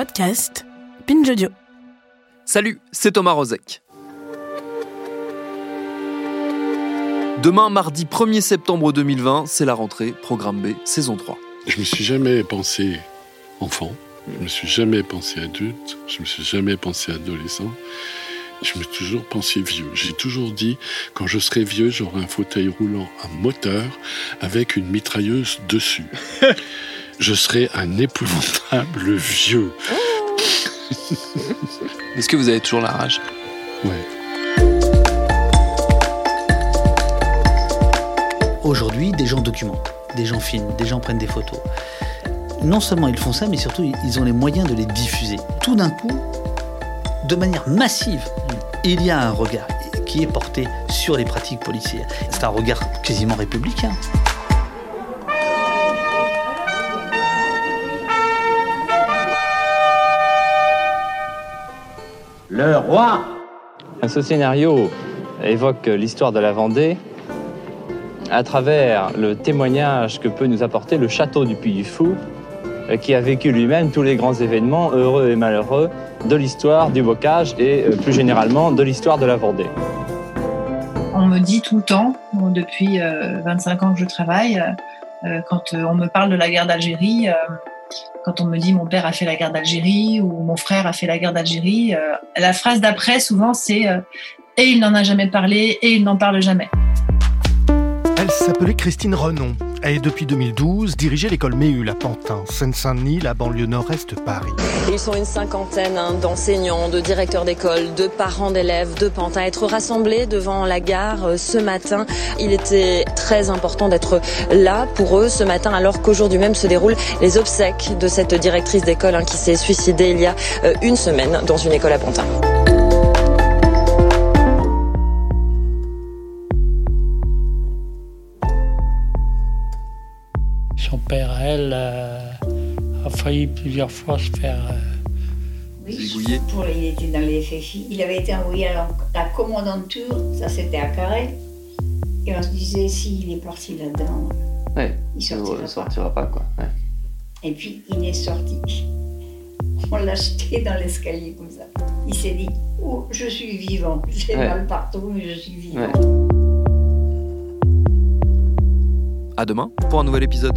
Podcast, Binge Audio. Salut, c'est Thomas Rozek. Demain, mardi 1er septembre 2020, c'est la rentrée, programme B, saison 3. Je me suis jamais pensé enfant, je me suis jamais pensé adulte, je me suis jamais pensé adolescent. Je me suis toujours pensé vieux. J'ai toujours dit, quand je serai vieux, j'aurai un fauteuil roulant à moteur avec une mitrailleuse dessus. je serai un épouvantable vieux. Est-ce que vous avez toujours la rage Ouais. Aujourd'hui, des gens documentent, des gens filment, des gens prennent des photos. Non seulement ils font ça, mais surtout ils ont les moyens de les diffuser. Tout d'un coup, de manière massive, il y a un regard qui est porté sur les pratiques policières. C'est un regard quasiment républicain. Le roi Ce scénario évoque l'histoire de la Vendée à travers le témoignage que peut nous apporter le château du Puy du Fou, euh, qui a vécu lui-même tous les grands événements, heureux et malheureux, de l'histoire du bocage et euh, plus généralement de l'histoire de la Vendée. On me dit tout le temps, depuis euh, 25 ans que je travaille, euh, quand euh, on me parle de la guerre d'Algérie, euh, quand on me dit mon père a fait la guerre d'Algérie ou mon frère a fait la guerre d'Algérie, euh, la phrase d'après souvent c'est euh, et il n'en a jamais parlé et il n'en parle jamais. Elle s'appelait Christine Renon et depuis 2012 dirigeait l'école Méhul à Pantin, Seine-Saint-Denis, la banlieue nord-est de Paris. Ils sont une cinquantaine hein, d'enseignants, de directeurs d'école, de parents d'élèves de Pantin à être rassemblés devant la gare euh, ce matin. Il était très important d'être là pour eux ce matin alors qu'aujourd'hui même se déroulent les obsèques de cette directrice d'école hein, qui s'est suicidée il y a euh, une semaine dans une école à Pantin. Père, elle, euh, a failli plusieurs fois se faire. euh, Zigouiller. Pour, il était dans les FFI. Il avait été envoyé à la, la commandanture, ça c'était à Carré. Et on se disait, s'il est parti là-dedans, Ouais, il sortira pas. sortira pas quoi. Ouais. Et puis il est sorti. On l'a jeté dans l'escalier comme ça. Il s'est dit, oh, je suis vivant. J'ai Ouais. mal partout, mais je suis vivant. Ouais. À demain pour un nouvel épisode.